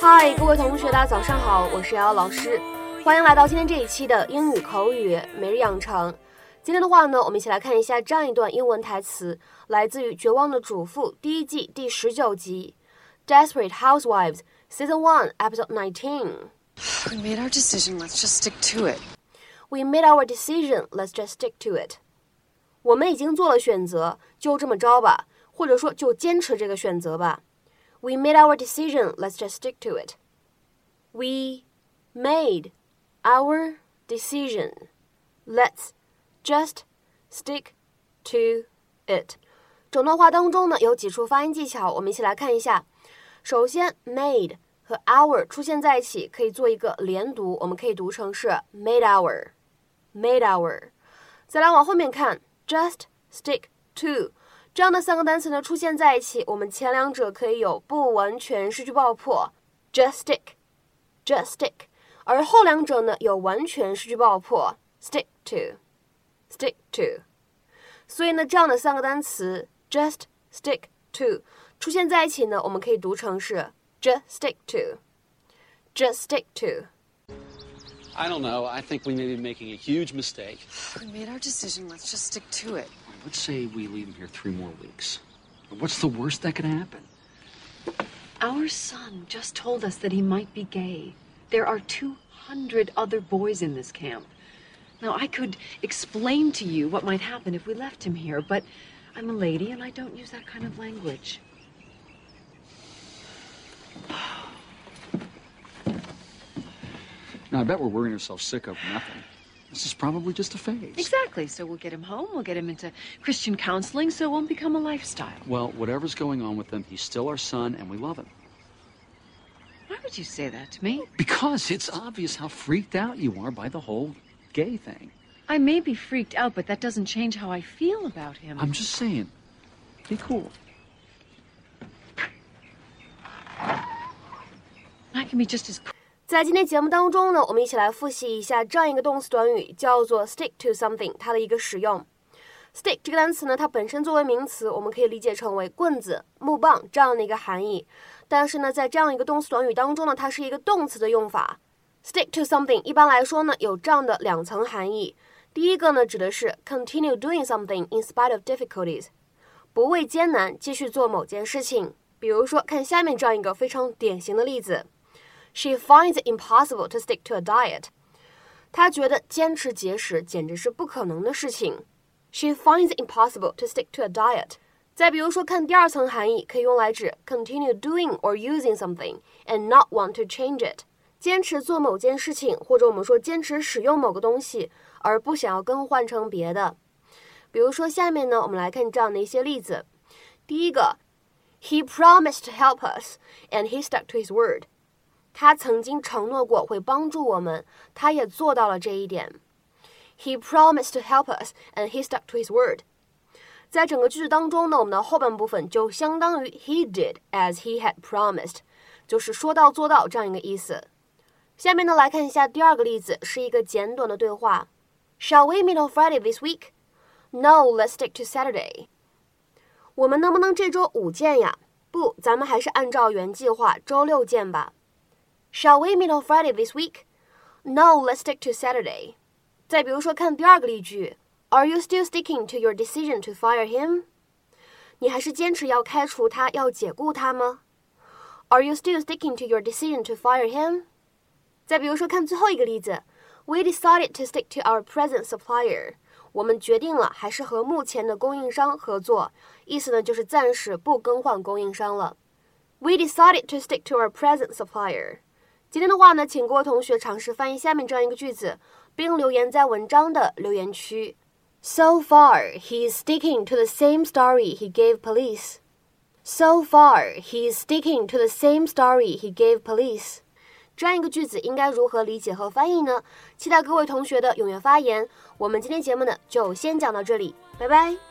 嗨，各位同学，大家早上好，我是瑶瑶老师，欢迎来到今天这一期的英语口语每日养成。今天的话呢，我们一起来看一下这样一段英文台词，来自于《绝望的主妇》第一季第十九集，《Desperate Housewives》Season One Episode Nineteen。We made our decision. Let's just stick to it. We made our decision. Let's just stick to it. 我们已经做了选择，就这么着吧，或者说就坚持这个选择吧。We made our decision. Let's just stick to it. We made our decision. Let's just stick to it. 整段话当中呢，有几处发音技巧，我们一起来看一下。首先，made 和 our 出现在一起，可以做一个连读，我们可以读成是 made our，made our。再来往后面看，just stick to 这样的三个单词呢出现在一起，我们前两者可以有不完全失去爆破，just stick，just stick，而后两者呢有完全失去爆破，stick to，stick to。所以呢，这样的三个单词 just stick to 出现在一起呢，我们可以读成是 just stick to，just stick to。 I don't know. I think we may be making a huge mistake. We made our decision. Let's just stick to it. Let's say we leave him here three more weeks. What's the worst that could happen? Our son just told us that he might be gay. There are 200 other boys in this camp. Now, I could explain to you what might happen if we left him here, but I'm a lady and I don't use that kind of language. Now, I bet we're worrying ourselves sick over nothing. This is probably just a phase. Exactly. So we'll get him home, we'll get him into Christian counseling so it won't become a lifestyle. Well, whatever's going on with him, he's still our son and we love him. Why would you say that to me? Because it's obvious how freaked out you are by the whole gay thing. I may be freaked out, but that doesn't change how I feel about him. I'm just saying, be cool. I can be just as 在今天节目当中呢，我们一起来复习一下这样一个动词短语，叫做 stick to something，它的一个使用。stick 这个单词呢，它本身作为名词，我们可以理解成为棍子、木棒这样的一个含义。但是呢，在这样一个动词短语当中呢，它是一个动词的用法。stick to something 一般来说呢，有这样的两层含义。第一个呢，指的是 continue doing something in spite of difficulties，不畏艰难继续做某件事情。比如说，看下面这样一个非常典型的例子。She finds it impossible to stick to a diet. 她觉得坚持节食简直是不可能的事情。She finds it impossible to stick to a diet. 再比如说，看第二层含义，可以用来指 continue doing or using something and not want to change it. 坚持做某件事情，或者我们说坚持使用某个东西，而不想要更换成别的。比如说，下面呢，我们来看这样的一些例子。第一个，He promised to help us, and he stuck to his word. 他曾经承诺过会帮助我们，他也做到了这一点。He promised to help us, and he stuck to his word. 在整个句子当中呢，我们的后半部分就相当于 he did as he had promised，就是说到做到这样一个意思。下面呢，来看一下第二个例子，是一个简短的对话。Shall we meet on Friday this week? No, let's stick to Saturday. 我们能不能这周五见呀？不，咱们还是按照原计划周六见吧。Shall we meet on Friday this week? No, let's stick to Saturday. 再比如说，看第二个例句，Are you still sticking to your decision to fire him? 你还是坚持要开除他，要解雇他吗？Are you still sticking to your decision to fire him? 再比如说，看最后一个例子，We decided to stick to our present supplier. 我们决定了还是和目前的供应商合作，意思呢就是暂时不更换供应商了。We decided to stick to our present supplier. 今天的话呢，请各位同学尝试翻译下面这样一个句子，并留言在文章的留言区。So far, he is sticking to the same story he gave police. So far, he is sticking to the same story he gave police. 这样一个句子应该如何理解和翻译呢？期待各位同学的踊跃发言。我们今天节目呢就先讲到这里，拜拜。